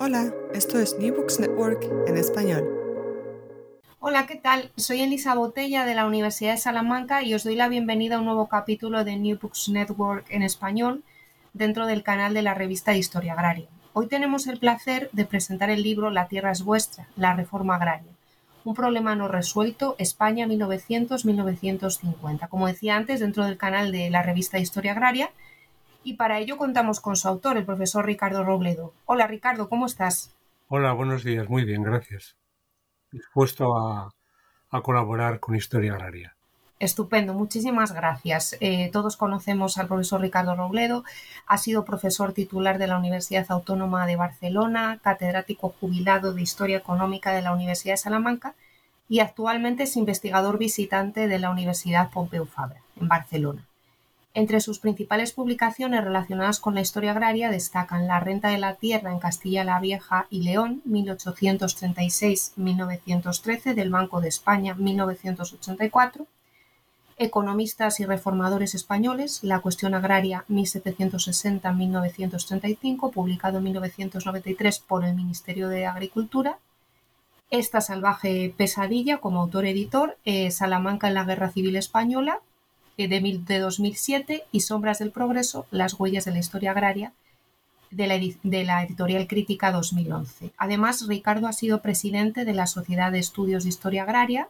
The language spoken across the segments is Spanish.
Hola, esto es New Books Network en español. Hola, ¿qué tal? Soy Elisa Botella de la Universidad de Salamanca y os doy la bienvenida a un nuevo capítulo de New Books Network en español dentro del canal de la revista de Historia Agraria. Hoy tenemos el placer de presentar el libro La tierra es vuestra, la reforma agraria. Un problema no resuelto, España 1900-1950. Como decía antes, dentro del canal de la revista de Historia Agraria y para ello contamos con su autor, el profesor Ricardo Robledo. Hola Ricardo, ¿cómo estás? Hola, buenos días, muy bien, gracias. Dispuesto a, colaborar con Historia Agraria. Estupendo, muchísimas gracias. Eh, todos conocemos al profesor Ricardo Robledo, ha sido profesor titular de la Universidad Autónoma de Barcelona, catedrático jubilado de Historia Económica de la Universidad de Salamanca y actualmente es investigador visitante de la Universidad Pompeu Fabra, en Barcelona. Entre sus principales publicaciones relacionadas con la historia agraria destacan La renta de la tierra en Castilla la Vieja y León, 1836-1913, del Banco de España, 1984, Economistas y reformadores españoles, La cuestión agraria 1760-1935, publicado en 1993 por el Ministerio de Agricultura, Esta salvaje pesadilla como autor-editor, eh, Salamanca en la Guerra Civil Española, de, de 2007 y Sombras del Progreso, las huellas de la historia agraria de la, de la, editorial Crítica 2011. Además, Ricardo ha sido presidente de la Sociedad de Estudios de Historia Agraria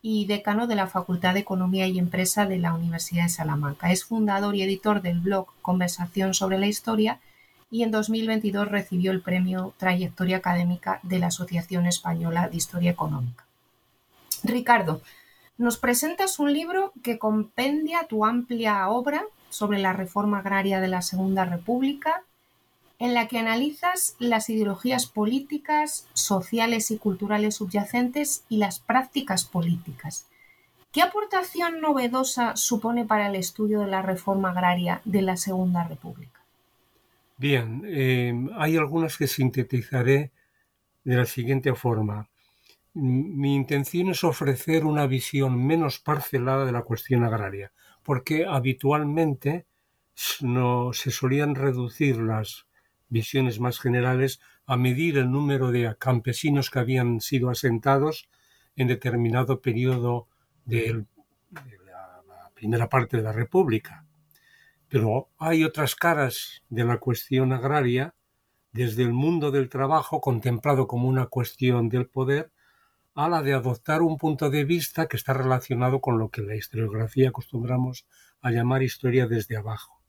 y decano de la Facultad de Economía y Empresa de la Universidad de Salamanca. Es fundador y editor del blog Conversación sobre la Historia y en 2022 recibió el premio Trayectoria Académica de la Asociación Española de Historia Económica. Ricardo, nos presentas un libro que compendia tu amplia obra sobre la reforma agraria de la Segunda República, en la que analizas las ideologías políticas, sociales y culturales subyacentes y las prácticas políticas. ¿Qué aportación novedosa supone para el estudio de la reforma agraria de la Segunda República? Bien, eh, hay algunas que sintetizaré de la siguiente forma. Mi intención es ofrecer una visión menos parcelada de la cuestión agraria, porque habitualmente no, se solían reducir las visiones más generales a medir el número de campesinos que habían sido asentados en determinado periodo de, la primera parte de la República. Pero hay otras caras de la cuestión agraria desde el mundo del trabajo contemplado como una cuestión del poder a la de adoptar un punto de vista que está relacionado con lo que en la historiografía acostumbramos a llamar historia desde abajo.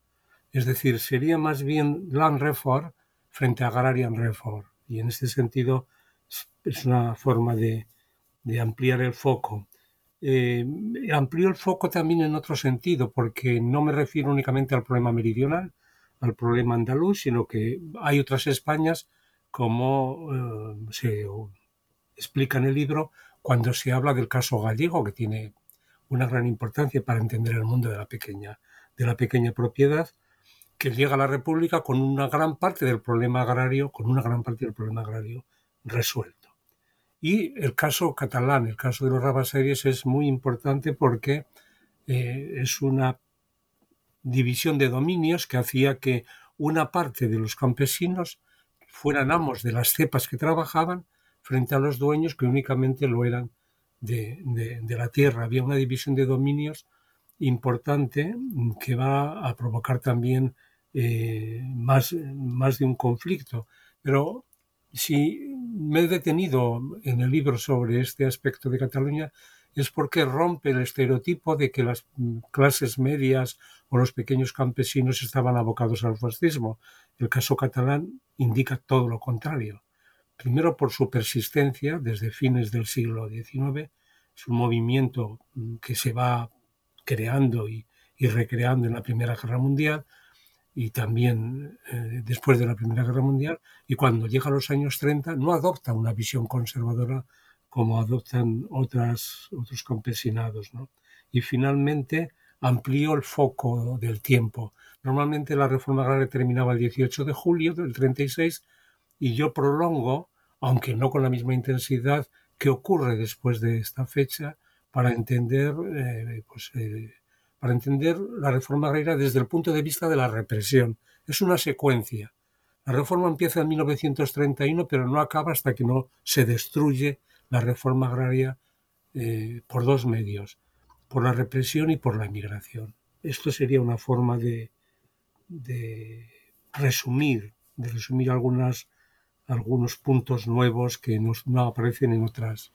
Es decir, sería más bien Land Reform frente a Agrarian Reform. Y en este sentido es una forma de, ampliar el foco. Eh, el foco también en otro sentido, porque no me refiero únicamente al problema meridional, al problema andaluz, sino que hay otras Españas como eh, se explica en el libro cuando se habla del caso gallego, que tiene una gran importancia para entender el mundo de la pequeña, de la pequeña propiedad, que llega a la República con una gran parte del problema agrario, con una gran parte del problema agrario resuelto. Y el caso catalán, el caso de los rabaseries, es muy importante porque eh, es una división de dominios que hacía que una parte de los campesinos fueran amos de las cepas que trabajaban frente a los dueños que únicamente lo eran de, la tierra. Había una división de dominios importante que va a provocar también eh, más, más de un conflicto. Pero si me he detenido en el libro sobre este aspecto de Cataluña es porque rompe el estereotipo de que las clases medias o los pequeños campesinos estaban abocados al fascismo. El caso catalán indica todo lo contrario primero por su persistencia desde fines del siglo XIX, es un movimiento mm, que se va creando y, recreando en la Primera Guerra Mundial y también eh, después de la Primera Guerra Mundial, y cuando llega a los años 30 no adopta una visión conservadora como adoptan otros campesinados. Y finalmente amplió el foco del tiempo. Normalmente la reforma agraria terminaba el 18 de julio del 36 y yo prolongo, aunque no con la misma intensidad, qué ocurre después de esta fecha para entender, eh, pues, eh, para entender la reforma agraria desde el punto de vista de la represión. Es una secuencia. La reforma empieza en 1931, pero no acaba hasta que no se destruye la reforma agraria eh, por dos medios, por la represión y por la inmigración. Esto sería una forma de, de resumir, de resumir algunas, algunos puntos nuevos que no aparecen en otras,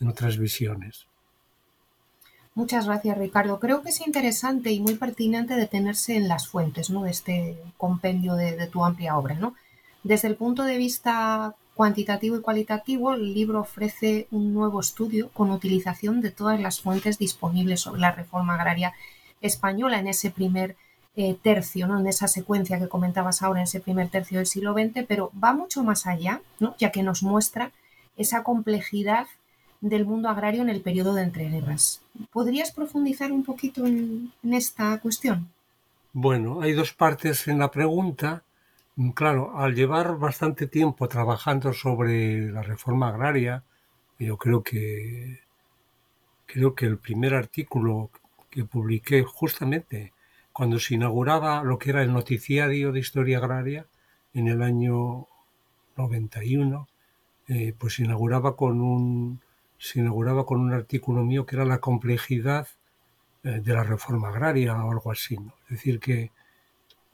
en otras visiones. Muchas gracias, Ricardo. Creo que es interesante y muy pertinente detenerse en las fuentes ¿no? de este compendio de, tu amplia obra. ¿no? Desde el punto de vista cuantitativo y cualitativo, el libro ofrece un nuevo estudio con utilización de todas las fuentes disponibles sobre la reforma agraria española en ese primer eh, tercio, ¿no? en esa secuencia que comentabas ahora, en ese primer tercio del siglo XX, pero va mucho más allá, ¿no? ya que nos muestra esa complejidad del mundo agrario en el periodo de entreguerras. ¿Podrías profundizar un poquito en, esta cuestión? Bueno, hay dos partes en la pregunta. Claro, al llevar bastante tiempo trabajando sobre la reforma agraria, yo creo que creo que el primer artículo que publiqué justamente cuando se inauguraba lo que era el noticiario de historia agraria en el año 91, eh, pues se inauguraba con un se inauguraba con un artículo mío que era la complejidad eh, de la reforma agraria o algo así. Es decir, que,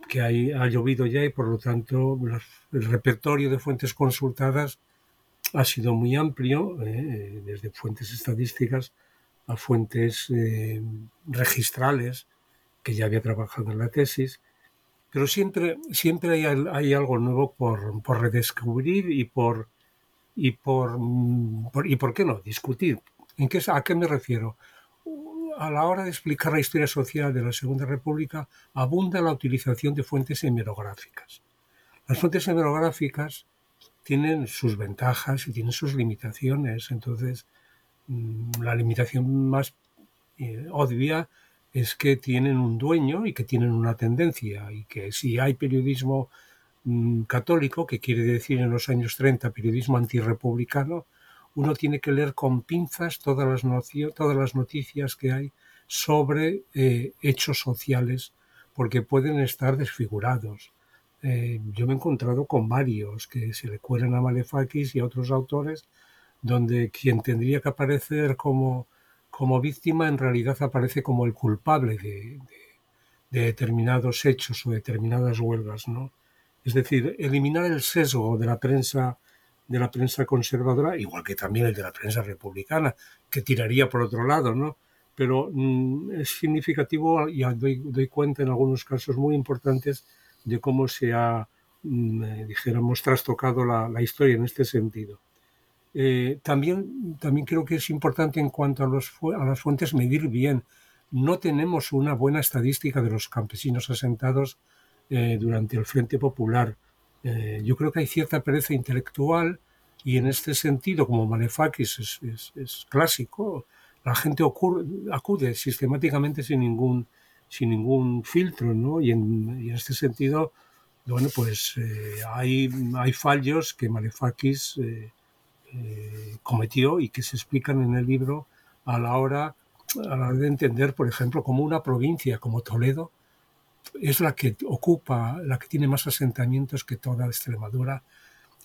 que ha llovido ya y por lo tanto el repertorio de fuentes consultadas ha sido muy amplio, eh, desde fuentes estadísticas a fuentes eh, registrales, que ya había trabajado en la tesis, pero siempre, siempre hay, hay algo nuevo por, por redescubrir y por, y por, mm, y por qué no discutir. ¿En qué, ¿A qué me refiero? A la hora de explicar la historia social de la Segunda República abunda la utilización de fuentes hemerográficas. Las fuentes hemerográficas tienen sus ventajas y tienen sus limitaciones. Entonces, mm, la limitación más eh, obvia es que tienen un dueño y que tienen una tendencia y que si hay periodismo Mm, católico, que quiere decir en los años 30 periodismo antirrepublicano, uno tiene que leer con pinzas todas las, todas las noticias que hay sobre eh, hechos sociales, porque pueden estar desfigurados. Eh, yo me he encontrado con varios que se le cuelan a Malefakis y a otros autores, donde quien tendría que aparecer como, como víctima en realidad aparece como el culpable de, de determinados hechos o determinadas huelgas, ¿no? Es decir, eliminar el sesgo de la prensa de la prensa conservadora, igual que también el de la prensa republicana, que tiraría por otro lado, ¿no? Pero mm, es significativo y doy, cuenta en algunos casos muy importantes de cómo se ha, mm, eh, dijéramos, trastocado la, historia en este sentido. Eh, también, también creo que es importante en cuanto a, los, a las fuentes medir bien. No tenemos una buena estadística de los campesinos asentados eh, durante el Frente Popular. Eh, yo creo que hay cierta pereza intelectual y en este sentido, como Malefakis es, clásico, la gente acude sistemáticamente sin ningún, sin ningún filtro, ¿no? Y en, este sentido, bueno, pues eh, hay, hay fallos que Malefakis cometió y que se explican en el libro a la hora a la hora de entender, por ejemplo, como una provincia como Toledo es la que ocupa, la que tiene más asentamientos que toda Extremadura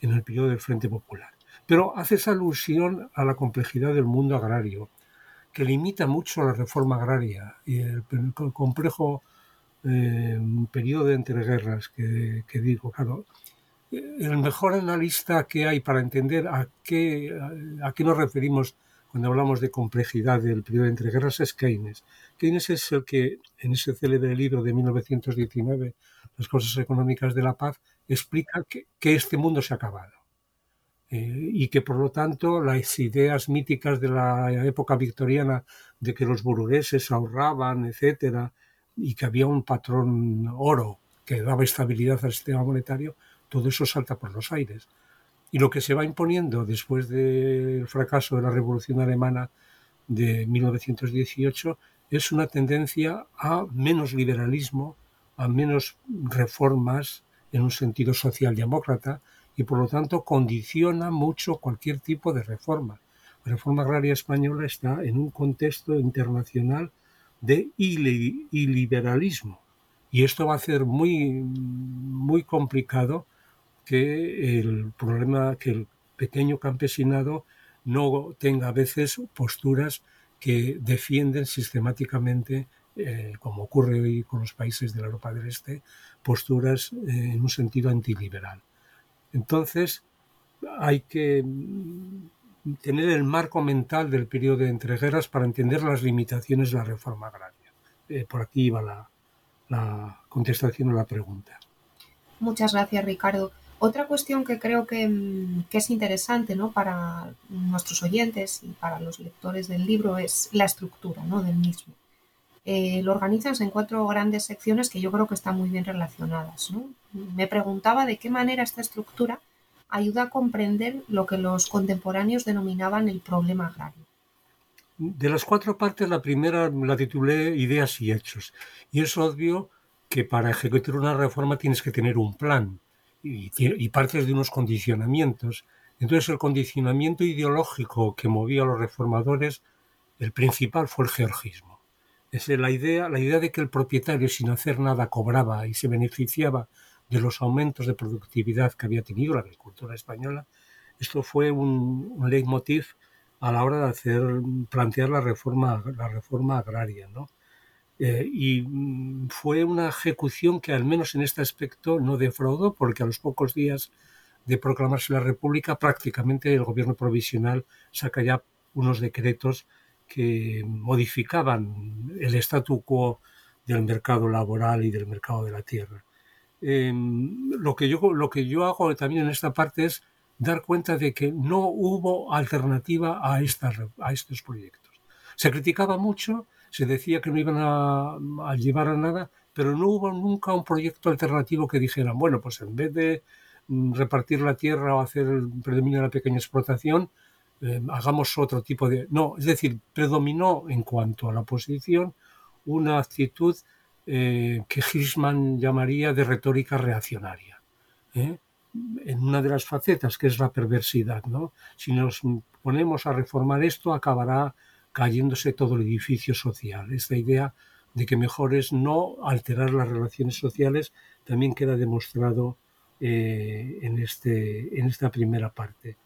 en el periodo del Frente Popular. Pero hace esa alusión a la complejidad del mundo agrario, que limita mucho la reforma agraria y el, complejo eh, periodo de entreguerras que, que digo. Claro, el mejor analista que hay para entender a qué, a qué nos referimos cuando hablamos de complejidad del periodo de entreguerras es Keynes. Keynes es el que, en ese célebre libro de 1919, Las cosas económicas de la paz, explica que, este mundo se ha acabado. Eh, y que por lo tanto las ideas míticas de la época victoriana de que los burgueses ahorraban, etcétera, y que había un patrón oro que daba estabilidad al sistema monetario, todo eso salta por los aires. Y lo que se va imponiendo después del fracaso de la Revolución Alemana de 1918 es una tendencia a menos liberalismo, a menos reformas en un sentido socialdemócrata y por lo tanto condiciona mucho cualquier tipo de reforma. La reforma agraria española está en un contexto internacional de iliberalismo y esto va a ser muy, muy complicado que el problema, que el pequeño campesinado no tenga a veces posturas que defienden sistemáticamente, eh, como ocurre hoy con los países de la Europa del Este, posturas eh, en un sentido antiliberal. Entonces, hay que mm, tener el marco mental del periodo de entreguerras para entender las limitaciones de la reforma agraria. Eh, por aquí iba la, la contestación a la pregunta. Muchas gracias, Ricardo. Otra cuestión que creo mm, que, es interesante ¿no? para nuestros oyentes y para los lectores del libro es la estructura ¿no? del mismo. Eh, lo organizan en cuatro grandes secciones que yo creo que están muy bien relacionadas. Me preguntaba de qué manera esta estructura ayuda a comprender lo que los contemporáneos denominaban el problema agrario. De las cuatro partes, la primera la titulé Ideas y Hechos. Y es obvio que para ejecutar una reforma tienes que tener un plan y, partes de unos condicionamientos. Entonces el condicionamiento ideológico que movía a los reformadores, el principal fue el georgismo. Es la idea, la idea de que el propietario sin hacer nada cobraba y se beneficiaba de los aumentos de productividad que había tenido la agricultura española. Esto fue un, un leitmotiv a la hora de hacer plantear la reforma, la reforma agraria, ¿no? Eh, y mm, fue una ejecución que al menos en este aspecto no defraudó porque a los pocos días de proclamarse la República prácticamente el gobierno provisional saca ya unos decretos que modificaban el statu quo del mercado laboral y del mercado de la tierra. Em, lo, que yo, lo que yo hago también en esta parte es dar cuenta de que no hubo alternativa a, esta, a estos proyectos. Se criticaba mucho se decía que no iban a, llevar a nada, pero no hubo nunca un proyecto alternativo que dijeran, bueno, pues en vez de mm, repartir la tierra o hacer el predominio de la pequeña explotación, eh, hagamos otro tipo de... No, es decir, predominó en cuanto a la posición una actitud eh, que Hirschman llamaría de retórica reaccionaria. ¿eh? En una de las facetas, que es la perversidad. ¿no? Si nos ponemos a reformar esto, acabará cayéndose todo el edificio social. Esta idea de que mejor es no alterar las relaciones sociales también queda demostrado eh, en, este, en esta primera parte.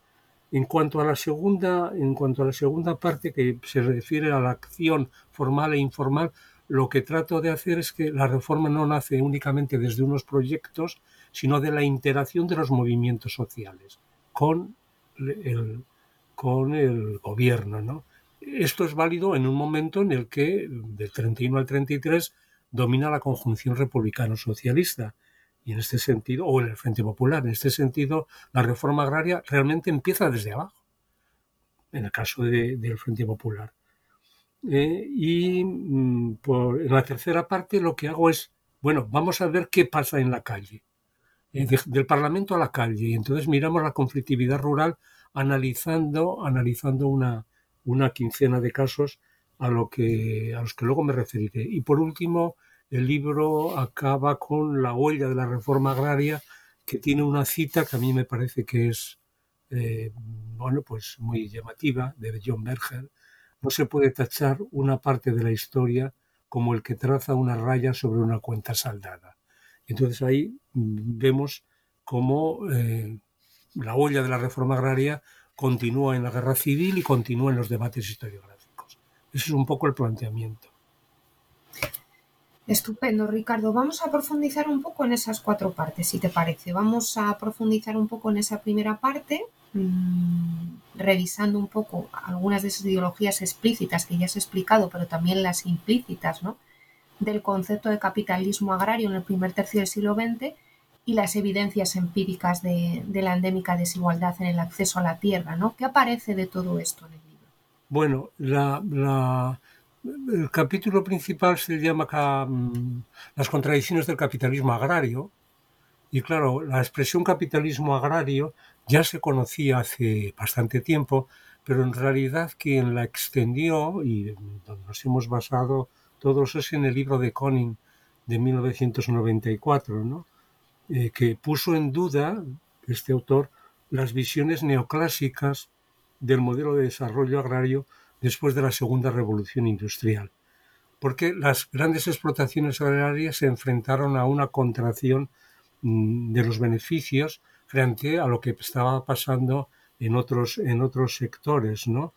En cuanto a la segunda, en cuanto a la segunda parte que se refiere a la acción formal e informal, lo que trato de hacer es que la reforma no nace únicamente desde unos proyectos, sino de la interacción de los movimientos sociales con el, con el gobierno, ¿no? Esto es válido en un momento en el que, del 31 al 33, domina la conjunción republicano-socialista. Y en este sentido, o en el Frente Popular, en este sentido, la reforma agraria realmente empieza desde abajo, en el caso del Frente Popular. Eh, y mm, por, en la tercera parte lo que hago es, bueno, vamos a ver qué pasa en la calle, eh, del Parlamento a la calle. Y entonces miramos la conflictividad rural analizando, analizando una, una quincena de casos a, que, a los que luego me referiré. Y por último, el libro acaba con la huella de la reforma agraria, que tiene una cita que a mí me parece que es eh, bueno, pues muy llamativa, de John Berger. No se puede tachar una parte de la historia como el que traza una raya sobre una cuenta saldada. Entonces ahí vemos cómo eh, la huella de la reforma agraria continúa en la guerra civil y continúa en los debates historiográficos. Ese es un poco el planteamiento. Estupendo, Ricardo. Vamos a profundizar un poco en esas cuatro partes, si te parece. Vamos a profundizar un poco en esa primera parte, mm, revisando un poco algunas de esas ideologías explícitas que ya has explicado, pero también las implícitas, ¿no? del concepto de capitalismo agrario en el primer tercio del siglo XX y las evidencias empíricas de, la endémica desigualdad en el acceso a la tierra, ¿no? ¿Qué aparece de todo esto en el libro? Bueno, el capítulo principal se llama mm, Las contradicciones del capitalismo agrario. Y claro, la expresión capitalismo agrario ya se conocía hace bastante tiempo, pero en realidad quien la extendió y donde nos hemos basado todos es en el libro de Conning de 1994, ¿no? Eh, que puso en duda, este autor, las visiones neoclásicas del modelo de desarrollo agrario después de la segunda revolución industrial, porque las grandes explotaciones agrarias se enfrentaron a una contracción mm, de los beneficios frente a lo que estaba pasando en otros, en otros sectores, ¿no?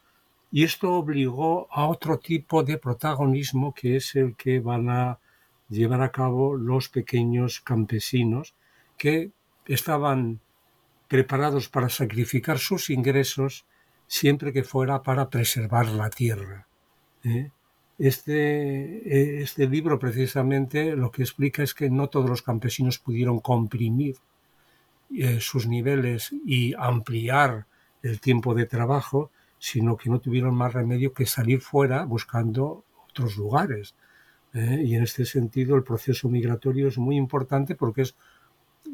Y esto obligó a otro tipo de protagonismo que es el que van a llevar a cabo los pequeños campesinos que estaban preparados para sacrificar sus ingresos siempre que fuera para preservar la tierra. ¿eh? Este, este libro precisamente lo que explica es que no todos los campesinos pudieron comprimir eh, sus niveles y ampliar el tiempo de trabajo, sino que no tuvieron más remedio que salir fuera buscando otros lugares. ¿eh? Y en este sentido el proceso migratorio es muy importante porque es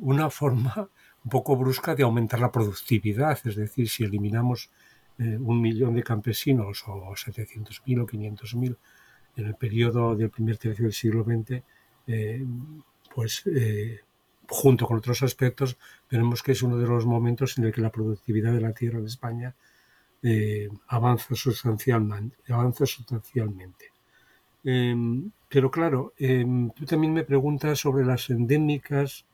una forma un poco brusca de aumentar la productividad. Es decir, si eliminamos eh, un millón de campesinos o 700.000 o 500.000 en el periodo del primer tercio del siglo XX, eh, pues junto con otros aspectos, veremos que es uno de los momentos en el que la productividad de la tierra de España avanza sustancialmente. Avanza sustancialmente. Em, pero claro, em, tú también me preguntas sobre las endémicas, eh,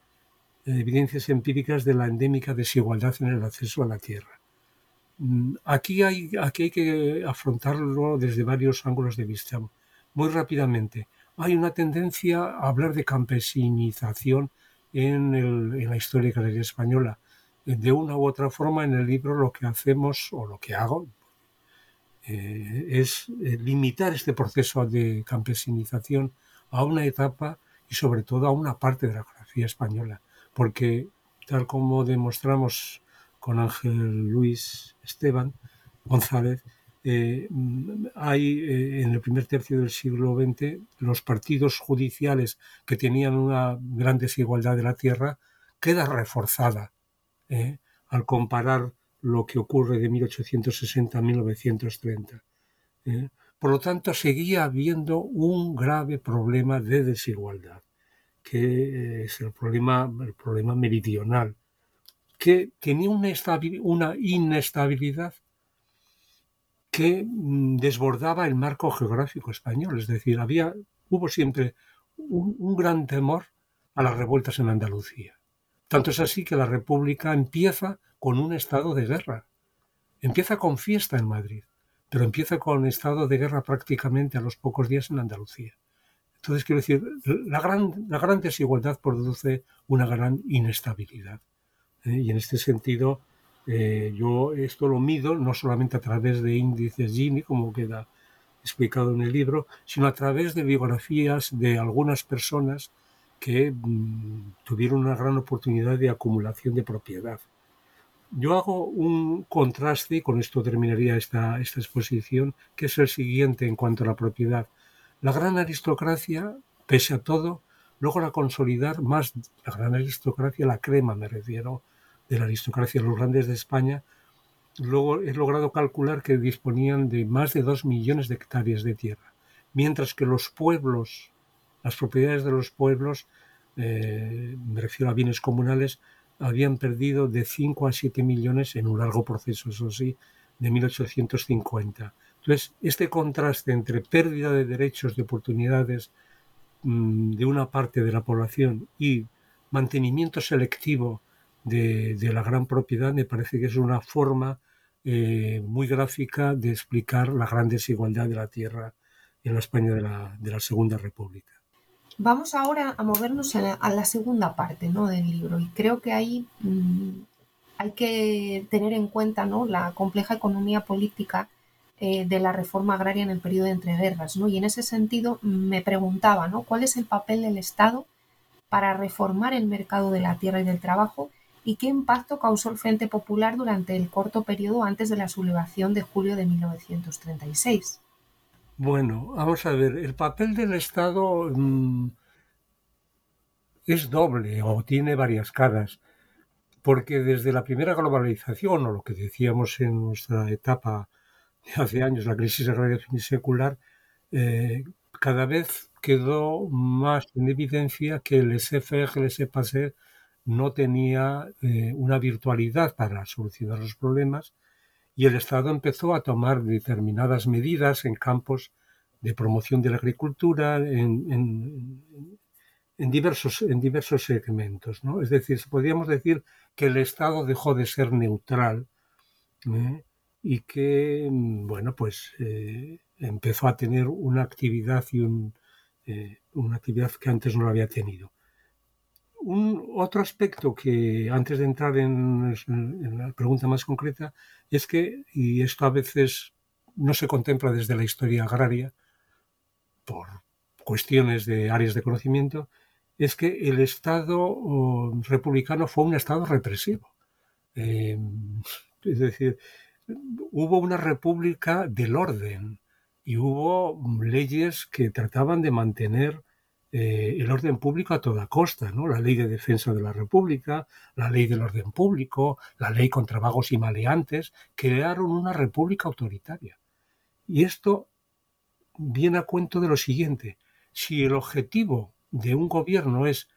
evidencias empíricas de la endémica desigualdad en el acceso a la tierra. Mm, aquí hay, aquí hay que afrontarlo desde varios ángulos de vista. Muy rápidamente, hay una tendencia a hablar de campesinización en, en la historia agraria española. De una u otra forma, en el libro lo que hacemos, o lo que hago, eh, es eh, limitar este proceso de campesinización a una etapa y sobre todo a una parte de la geografía española, porque tal como demostramos con Ángel Luis Esteban González, eh, hay en el primer tercio del siglo XX los partidos judiciales que tenían una gran desigualdad de la tierra queda reforzada al comparar lo que ocurre de 1860 a 1930. ¿eh? Por lo tanto, seguía habiendo un grave problema de desigualdad, que es el problema, el problema meridional, que tenía una, inestabilidad que mm, desbordaba el marco geográfico español. Es decir, había, hubo siempre un gran temor a las revueltas en Andalucía. Tanto es así que la República empieza con un estado de guerra. Empieza con fiesta en Madrid, pero empieza con estado de guerra prácticamente a los pocos días en Andalucía. Entonces, quiero decir, la gran, desigualdad produce una gran inestabilidad. ¿eh? Y en este sentido, eh, yo esto lo mido no solamente a través de índices Gini, como queda explicado en el libro, sino a través de biografías de algunas personas que mm, tuvieron una gran oportunidad de acumulación de propiedad. Yo hago un contraste, y con esto terminaría esta exposición, que es el siguiente en cuanto a la propiedad. La gran aristocracia, pese a todo, logra consolidar más, la gran aristocracia, la crema me refiero, de la aristocracia, los grandes de España, luego he logrado calcular que disponían de más de dos millones de hectáreas de tierra, mientras que los pueblos las propiedades de los pueblos, eh, me refiero a bienes comunales, habían perdido de 5 a 7 millones en un largo proceso, eso sí, de 1850. Entonces, este contraste entre pérdida de derechos, de oportunidades mm, de una parte de la población y mantenimiento selectivo de, la gran propiedad me parece que es una forma eh, muy gráfica de explicar la gran desigualdad de la tierra en la España de la Segunda República. Vamos ahora a movernos a la, segunda parte ¿no? del libro y creo que ahí mm, hay que tener en cuenta ¿no? la compleja economía política eh, de la reforma agraria en el periodo de entreguerras. ¿no? Y en ese sentido me preguntaba ¿no? cuál es el papel del Estado para reformar el mercado de la tierra y del trabajo y qué impacto causó el Frente Popular durante el corto periodo antes de la sublevación de julio de 1936. Bueno, vamos a ver, el papel del Estado mm, es doble o tiene varias caras, porque desde la primera globalización, o lo que decíamos en nuestra etapa hace años, la crisis agraria secular, eh, cada vez quedó más en evidencia que el laissez-faire, el laissez no tenía eh, una virtualidad para solucionar los problemas, y el Estado empezó a tomar determinadas medidas en campos de promoción de la agricultura, en, en diversos, en diversos segmentos. ¿no? Es decir, podríamos decir que el Estado dejó de ser neutral ¿eh? Y que, bueno, pues eh, empezó a tener una actividad y un, eh, una actividad que antes no había tenido. Un, otro aspecto que antes de entrar en, la pregunta más concreta es que, y esto a veces no se contempla desde la historia agraria por cuestiones de áreas de conocimiento, es que el Estado republicano fue un Estado represivo. Eh, es decir, hubo una república del orden y hubo leyes que trataban de mantener eh, el orden público a toda costa, ¿no? La ley de defensa de la República, la ley del orden público, la ley contra vagos y maleantes, crearon una república autoritaria. Y esto viene a cuento de lo siguiente. Si el objetivo de un gobierno es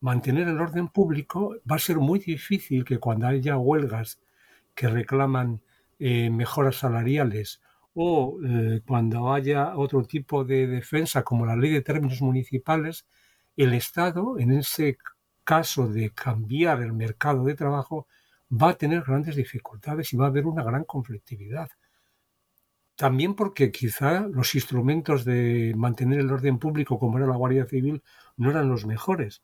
mantener el orden público, va a ser muy difícil que cuando haya huelgas que reclaman eh, mejoras salariales o eh, cuando haya otro tipo de defensa como la ley de términos municipales, el Estado, en ese caso de cambiar el mercado de trabajo, va a tener grandes dificultades y va a haber una gran conflictividad. También porque quizá los instrumentos de mantener el orden público, como era la Guardia Civil, no eran los mejores.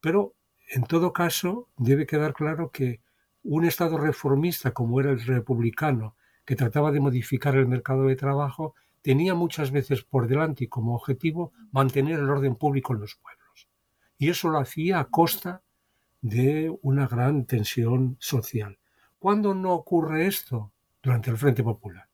Pero, en todo caso, debe quedar claro que un Estado reformista como era el republicano, que trataba de modificar el mercado de trabajo, tenía muchas veces por delante y como objetivo mantener el orden público en los pueblos. Y eso lo hacía a costa de una gran tensión social. ¿Cuándo no ocurre esto? Durante el Frente Popular.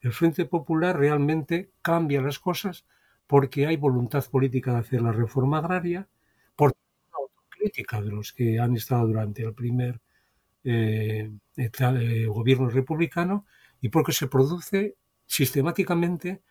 El Frente Popular realmente cambia las cosas porque hay voluntad política de hacer la reforma agraria, por autocrítica de los que han estado durante el primer eh, eh, gobierno republicano y porque se produce sistemáticamente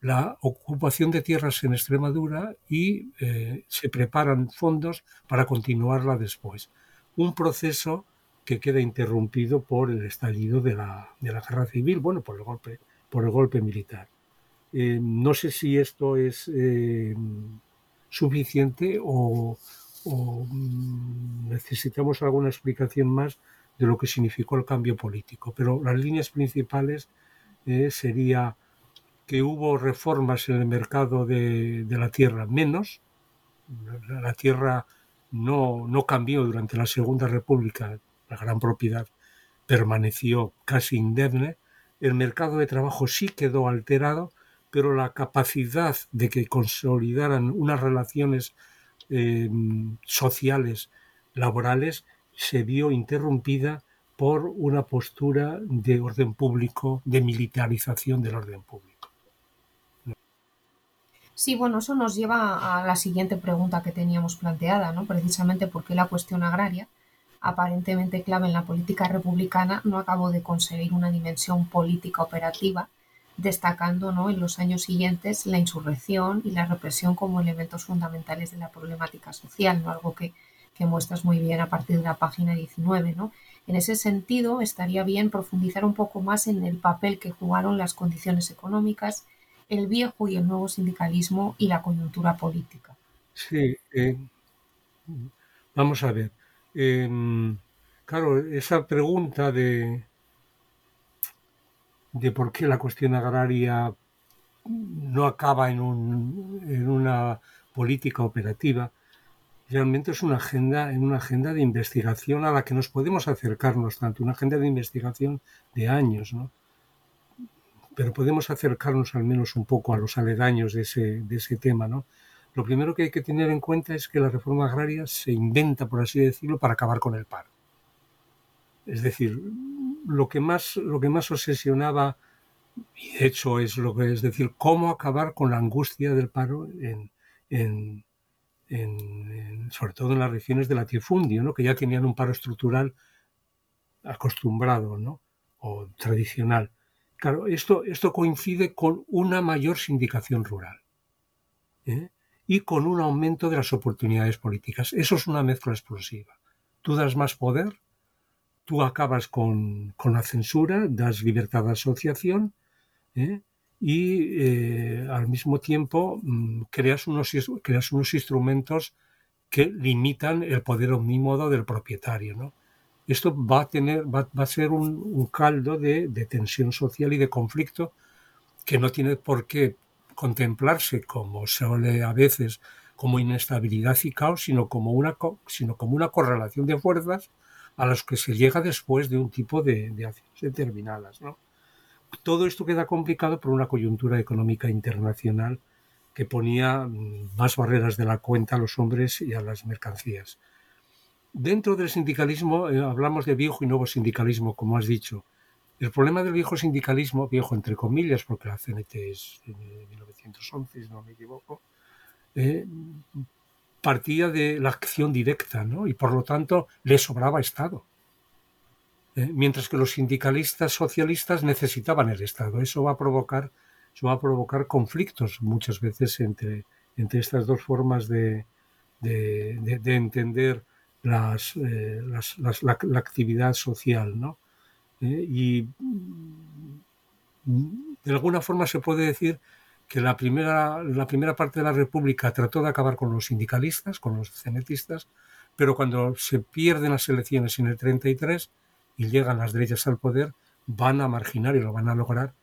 la ocupación de tierras en Extremadura y eh, se preparan fondos para continuarla después. Un proceso que queda interrumpido por el estallido de la, de la guerra civil, bueno, por el golpe, por el golpe militar. No sé si esto es suficiente o, mm, necesitamos alguna explicación más de lo que significó el cambio político, pero las líneas principales eh, sería que hubo reformas en el mercado de, la tierra menos, la, tierra no, no cambió durante la Segunda República la gran propiedad permaneció casi indemne, el mercado de trabajo sí quedó alterado, pero la capacidad de que consolidaran unas relaciones eh, sociales, laborales, se vio interrumpida por una postura de orden público, de militarización del orden público. Sí, bueno, eso nos lleva a la siguiente pregunta que teníamos planteada, ¿no? Precisamente porque la cuestión agraria aparentemente clave en la política republicana, no acabó de conseguir una dimensión política operativa, destacando ¿no? en los años siguientes la insurrección y la represión como elementos fundamentales de la problemática social, ¿no? algo que, que muestras muy bien a partir de la página 19. ¿no? En ese sentido, estaría bien profundizar un poco más en el papel que jugaron las condiciones económicas, el viejo y el nuevo sindicalismo y la coyuntura política. Sí, eh, vamos a ver. Em, claro, esa pregunta de, de por qué la cuestión agraria no acaba en, un, en una política operativa, realmente es una agenda, en una agenda de investigación a la que nos podemos acercarnos tanto, una agenda de investigación de años, ¿no? Pero podemos acercarnos al menos un poco a los aledaños de ese, de ese tema, ¿no? Lo primero que hay que tener en cuenta es que la reforma agraria se inventa, por así decirlo, para acabar con el paro. Es decir, lo que más, lo que más obsesionaba, y de hecho es lo que es decir, cómo acabar con la angustia del paro en, sobre todo en las regiones de latifundio, ¿no? que ya tenían un paro estructural acostumbrado ¿no? o tradicional. Claro, esto, esto coincide con una mayor sindicación rural. ¿eh? y con un aumento de las oportunidades políticas. Eso es una mezcla explosiva. Tú das más poder, tú acabas con, la censura, das libertad de asociación ¿eh? y eh, al mismo tiempo mm, creas, unos, creas unos instrumentos que limitan el poder omnímodo del propietario. ¿no? Esto va a, tener, va, a ser un, caldo de, tensión social y de conflicto que no tiene por qué contemplarse como se suele a veces como inestabilidad y caos, sino como una, sino como una correlación de fuerzas a las que se llega después de un tipo de, de acciones determinadas. ¿no? Todo esto queda complicado por una coyuntura económica internacional que ponía mm, más barreras de la cuenta a los hombres y a las mercancías. Dentro del sindicalismo eh, hablamos de viejo y nuevo sindicalismo, como has dicho. El problema del viejo sindicalismo, viejo entre comillas, porque la CNT es de 1911, si no me equivoco, eh, partía de la acción directa, ¿no? Y por lo tanto le sobraba Estado. Eh, mientras que los sindicalistas socialistas necesitaban el Estado. Eso va a provocar, eso va a provocar conflictos muchas veces entre, entre estas dos formas de, de, de entender las, eh, la, actividad social, ¿no? Eh, y de alguna forma se puede decir que la primera, la primera parte de la República trató de acabar con los sindicalistas, con los cenetistas, pero cuando se pierden las elecciones en el 33 y llegan las derechas al poder, van a marginar y lo van a lograr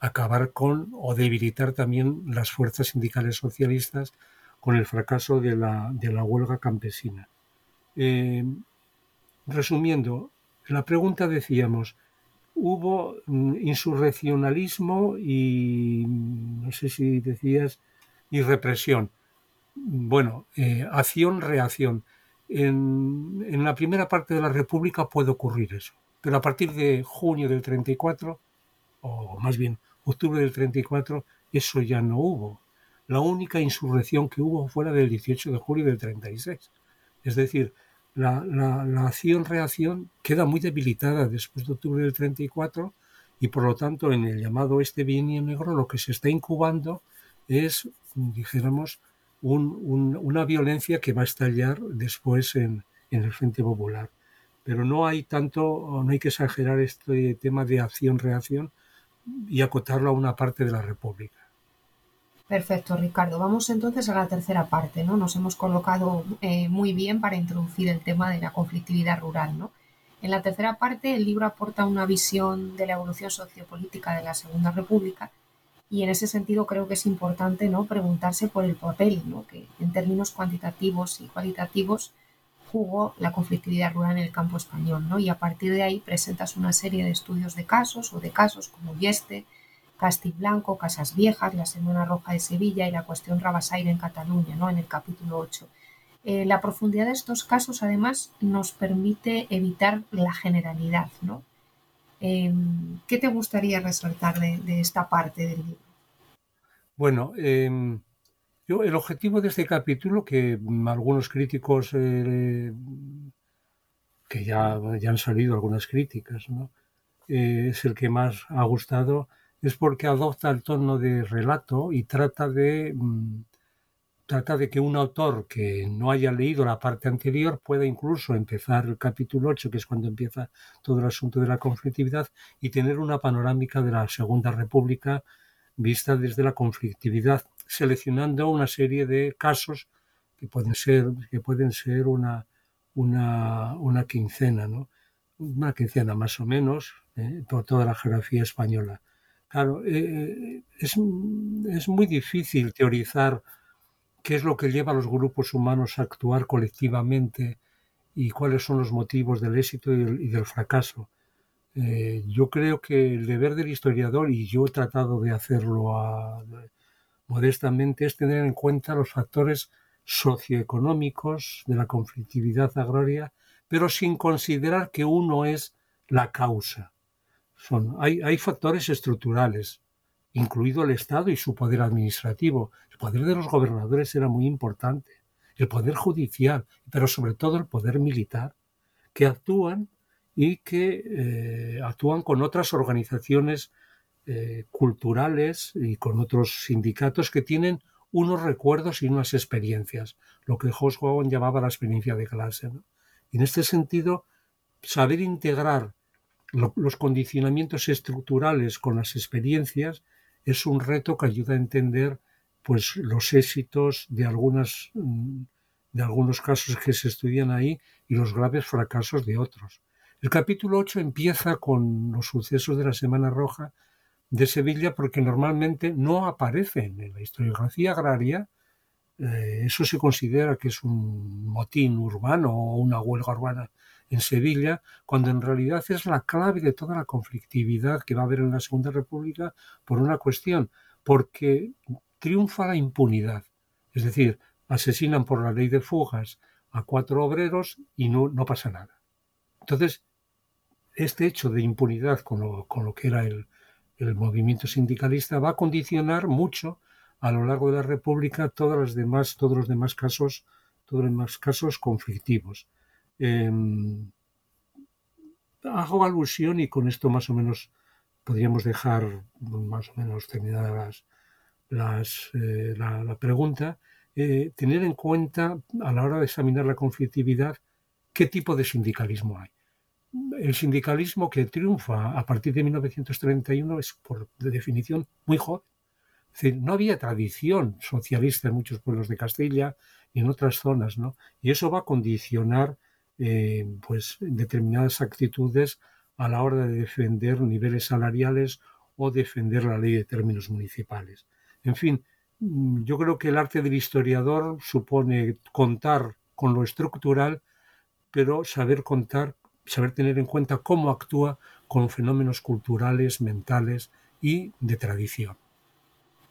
acabar con o debilitar también las fuerzas sindicales socialistas con el fracaso de la, de la huelga campesina. Eh, resumiendo, la pregunta decíamos, hubo mm, insurreccionalismo y, no sé si decías, y represión. Bueno, eh, acción-reacción. En, en, la primera parte de la República puede ocurrir eso, pero a partir de junio del 34, o más bien octubre del 34, eso ya no hubo. La única insurrección que hubo fue la del 18 de julio del 36. Es decir, la, la, acción-reacción queda muy debilitada después de octubre del 34 y por lo tanto en el llamado este bienio negro lo que se está incubando es, dijéramos, una violencia que va a estallar después en, en, el Frente Popular. Pero no hay tanto, no hay que exagerar este tema de acción-reacción y acotarlo a una parte de la República. Perfecto, Ricardo. Vamos entonces a la tercera parte, ¿no? Nos hemos colocado eh, muy bien para introducir el tema de la conflictividad rural, ¿no? En la tercera parte, el libro aporta una visión de la evolución sociopolítica de la Segunda República y en ese sentido creo que es importante, ¿no? Preguntarse por el papel, ¿no? Que en términos cuantitativos y cualitativos jugó la conflictividad rural en el campo español, ¿no? Y a partir de ahí presentas una serie de estudios de casos o de casos como Yeste, Castiblanco, Casas Viejas, la Semana Roja de Sevilla y la cuestión Rabasaire en Cataluña, ¿no? en el capítulo 8. Eh, la profundidad de estos casos, además, nos permite evitar la generalidad. ¿no? Em, ¿Qué te gustaría resaltar de, esta parte del libro? Bueno, em, yo, el objetivo de este capítulo, que algunos críticos, eh, que ya, ya, han salido algunas críticas, ¿no? Eh, es el que más ha gustado, es porque adopta el tono de relato y trata de, mm, de que un autor que no haya leído la parte anterior pueda incluso empezar el capítulo 8, que es cuando empieza todo el asunto de la conflictividad, y tener una panorámica de la Segunda República vista desde la conflictividad, seleccionando una serie de casos que pueden ser, que pueden ser una, una, una quincena, ¿no? una quincena más o menos, ¿eh? por toda la geografía española. Claro, eh, es, muy difícil teorizar qué es lo que lleva a los grupos humanos a actuar colectivamente y cuáles son los motivos del éxito y del, fracaso. Eh, yo creo que el deber del historiador, y yo he tratado de hacerlo modestamente, es tener en cuenta los factores socioeconómicos de la conflictividad agraria, pero sin considerar que uno es la causa hay, factores estructurales, incluido el Estado y su poder administrativo. El poder de los gobernadores era muy importante, el poder judicial, pero sobre todo el poder militar, que actúan y que eh, actúan con otras organizaciones eh, culturales y con otros sindicatos que tienen unos recuerdos y unas experiencias, lo que Hobsbawm llamaba la experiencia de clase. Y en este sentido, saber integrar los condicionamientos estructurales con las experiencias es un reto que ayuda a entender pues los éxitos de algunas de algunos casos que se estudian ahí y los graves fracasos de otros. El capítulo 8 empieza con los sucesos de la Semana Roja de Sevilla porque normalmente no aparecen en la historiografía agraria. Eh, eso se considera que es un motín urbano o una huelga urbana en Sevilla, cuando en realidad es la clave de toda la conflictividad que va a haber en la Segunda República por una cuestión, porque triunfa la impunidad. Es decir, asesinan por la ley de fugas a cuatro obreros y no, no pasa nada. Entonces, este hecho de impunidad con lo, con lo que era el, el movimiento sindicalista va a condicionar mucho a lo largo de la República todas las demás, todos los demás casos, todos los demás casos conflictivos. Em, hago alusión y con esto más o menos podríamos dejar más o menos terminadas las, eh, la, pregunta, eh, tener en cuenta a la hora de examinar la conflictividad qué tipo de sindicalismo hay. El sindicalismo que triunfa a partir de 1931 es, por definición, muy joven. Es decir, no había tradición socialista en muchos pueblos de Castilla y en otras zonas, ¿no? Y eso va a condicionar eh, pues determinadas actitudes a la hora de defender niveles salariales o defender la ley de términos municipales. En fin, mm, yo creo que el arte del historiador supone contar con lo estructural, pero saber contar, saber tener en cuenta cómo actúa con fenómenos culturales, mentales y de tradición.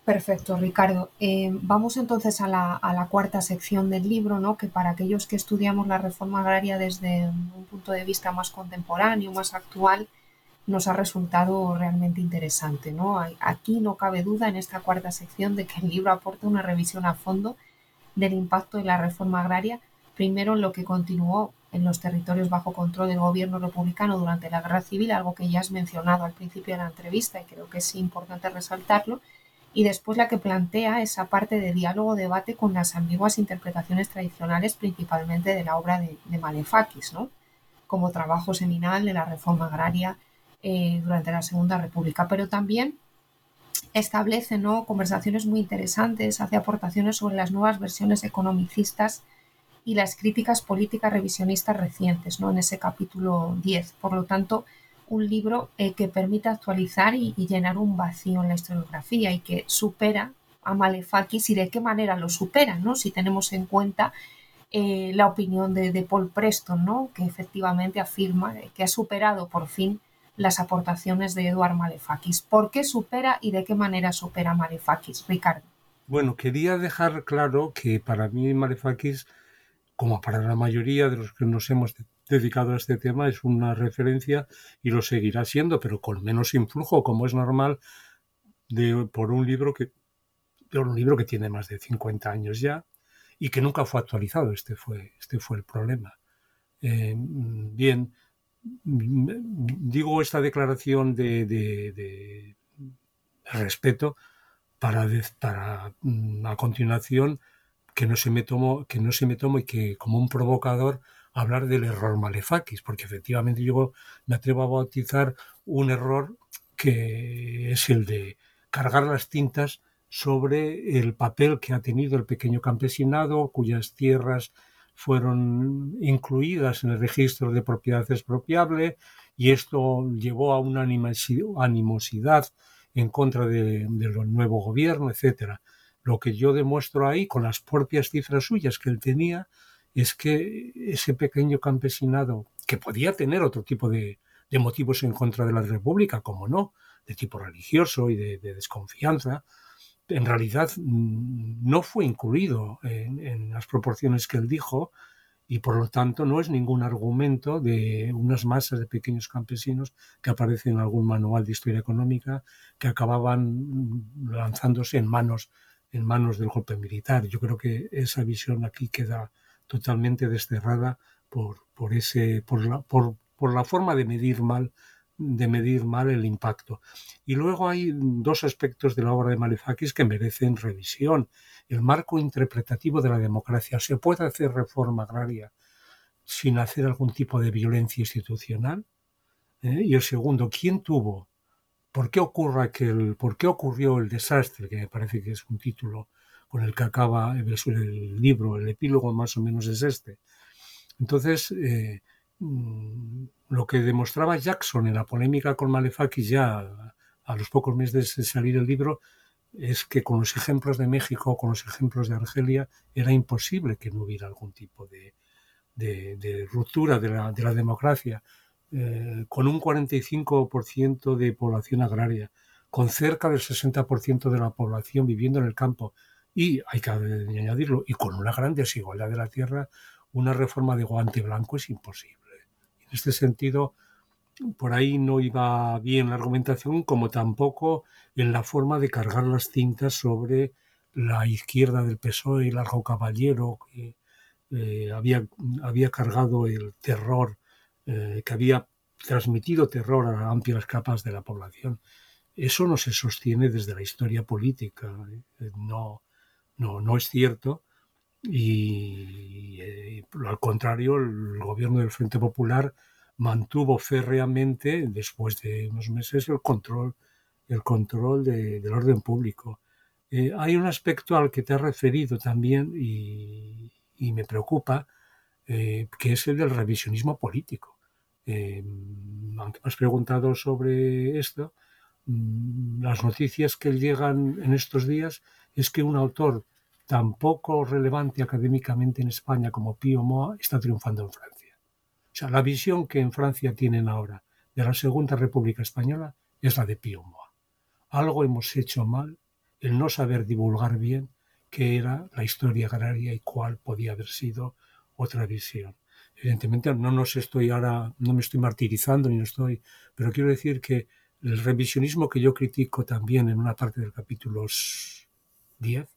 Perfecto, Ricardo. Eh, vamos entonces a la, cuarta sección del libro, ¿no? que para aquellos que estudiamos la reforma agraria desde un punto de vista más contemporáneo, más actual, nos ha resultado realmente interesante. ¿no? Aquí no cabe duda en esta cuarta sección de que el libro aporta una revisión a fondo del impacto de la reforma agraria, primero en lo que continuó en los territorios bajo control del gobierno republicano durante la guerra civil, algo que ya has mencionado al principio de la entrevista y creo que es importante resaltarlo, y después la que plantea esa parte de diálogo-debate con las ambiguas interpretaciones tradicionales, principalmente de la obra de, Malefakis, ¿no? como trabajo seminal de la reforma agraria eh, durante la Segunda República. Pero también establece ¿no? conversaciones muy interesantes, hace aportaciones sobre las nuevas versiones economicistas y las críticas políticas revisionistas recientes ¿no? en ese capítulo 10. Por lo tanto, un libro eh, que permite actualizar y, llenar un vacío en la historiografía y que supera a Malefakis y de qué manera lo supera, ¿no? Si tenemos en cuenta eh, la opinión de, Paul Preston, ¿no? Que efectivamente afirma que ha superado por fin las aportaciones de Eduard Malefakis. ¿Por qué supera y de qué manera supera Malefakis, Ricardo? Bueno, quería dejar claro que para mí Malefakis, como para la mayoría de los que nos hemos dedicado a este tema es una referencia y lo seguirá siendo, pero con menos influjo, como es normal, de, por un libro que un libro que tiene más de 50 años ya y que nunca fue actualizado. Este fue, este fue el problema. Eh, bien, digo esta declaración de, de, respeto para, para a continuación que no se me tomó que no se me tomo y que como un provocador hablar del error Malefakis, porque efectivamente yo me atrevo a bautizar un error que es el de cargar las tintas sobre el papel que ha tenido el pequeño campesinado, cuyas tierras fueron incluidas en el registro de propiedad expropiable y esto llevó a una animosidad en contra del nuevo gobierno, etcétera. Lo que yo demuestro ahí con las propias cifras suyas que él tenía es que ese pequeño campesinado, que podía tener otro tipo de, motivos en contra de la República, como no, de tipo religioso y de, desconfianza, en realidad mm, no fue incluido en, las proporciones que él dijo y por lo tanto no es ningún argumento de unas masas de pequeños campesinos que aparecen en algún manual de historia económica que acababan lanzándose en manos en manos del golpe militar. Yo creo que esa visión aquí queda totalmente desterrada por, por, ese, por, la, por, por la forma de medir mal de medir mal el impacto. Y luego hay dos aspectos de la obra de Malefakis que merecen revisión. El marco interpretativo de la democracia. ¿Se puede hacer reforma agraria sin hacer algún tipo de violencia institucional? ¿Eh? Y el segundo, ¿quién tuvo? ¿Por qué, ocurra aquel, ¿Por qué ocurrió el desastre? Que me parece que es un título con el que acaba el, libro, el epílogo más o menos es este. Entonces, eh, mm, lo que demostraba Jackson en la polémica con Malefakis ya a los pocos meses de salir el libro es que con los ejemplos de México, con los ejemplos de Argelia, era imposible que no hubiera algún tipo de, ruptura de la, democracia, eh, con un 45% de población agraria, con cerca del 60% de la población viviendo en el campo, y hay que añadirlo, y con una gran desigualdad de la tierra, una reforma de guante blanco es imposible. En este sentido, por ahí no iba bien la argumentación, como tampoco en la forma de cargar las cintas sobre la izquierda del PSOE y Largo Caballero, que eh, había, había cargado el terror, eh, que había transmitido terror a amplias capas de la población. Eso no se sostiene desde la historia política, eh, no, no, no es cierto. Y al contrario, el gobierno del Frente Popular mantuvo férreamente, después de unos meses, el control, el control del orden público. Eh, hay un aspecto al que te has referido también y, me preocupa, eh, que es el del revisionismo político. Eh, aunque has preguntado sobre esto, mm, las noticias que llegan en estos días es que un autor tan poco relevante académicamente en España como Pío Moa está triunfando en Francia. O sea, la visión que en Francia tienen ahora de la Segunda República Española es la de Pío Moa. Algo hemos hecho mal el no saber divulgar bien qué era la historia agraria y cuál podía haber sido otra visión. Evidentemente no nos estoy ahora, no me estoy martirizando ni no estoy, pero quiero decir que el revisionismo que yo critico también en una parte del capítulo 10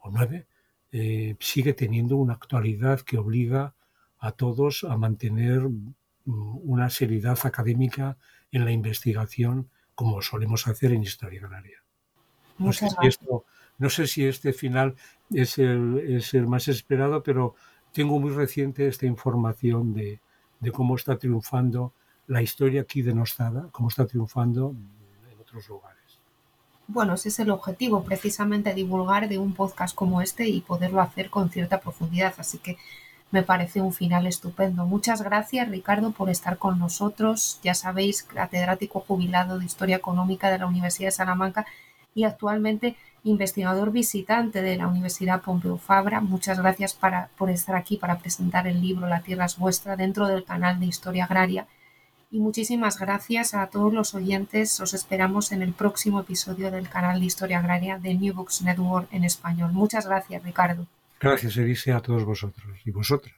o 9 eh, sigue teniendo una actualidad que obliga a todos a mantener mm, una seriedad académica en la investigación como solemos hacer en Historia Agraria. No sé, si esto, no sé si este final es el, es el, más esperado, pero tengo muy reciente esta información de, de, cómo está triunfando la historia aquí denostada, cómo está triunfando en otros lugares. Bueno, ese es el objetivo, precisamente divulgar de un podcast como este y poderlo hacer con cierta profundidad. Así que me parece un final estupendo. Muchas gracias, Ricardo, por estar con nosotros. Ya sabéis, catedrático jubilado de Historia Económica de la Universidad de Salamanca y actualmente investigador visitante de la Universidad Pompeu Fabra. Muchas gracias por estar aquí para presentar el libro La Tierra es vuestra dentro del canal de Historia Agraria. Y muchísimas gracias a todos los oyentes. Os esperamos en el próximo episodio del canal de Historia Agraria de New Books Network en español. Muchas gracias, Ricardo. Gracias, Elise, a todos vosotros y vosotras.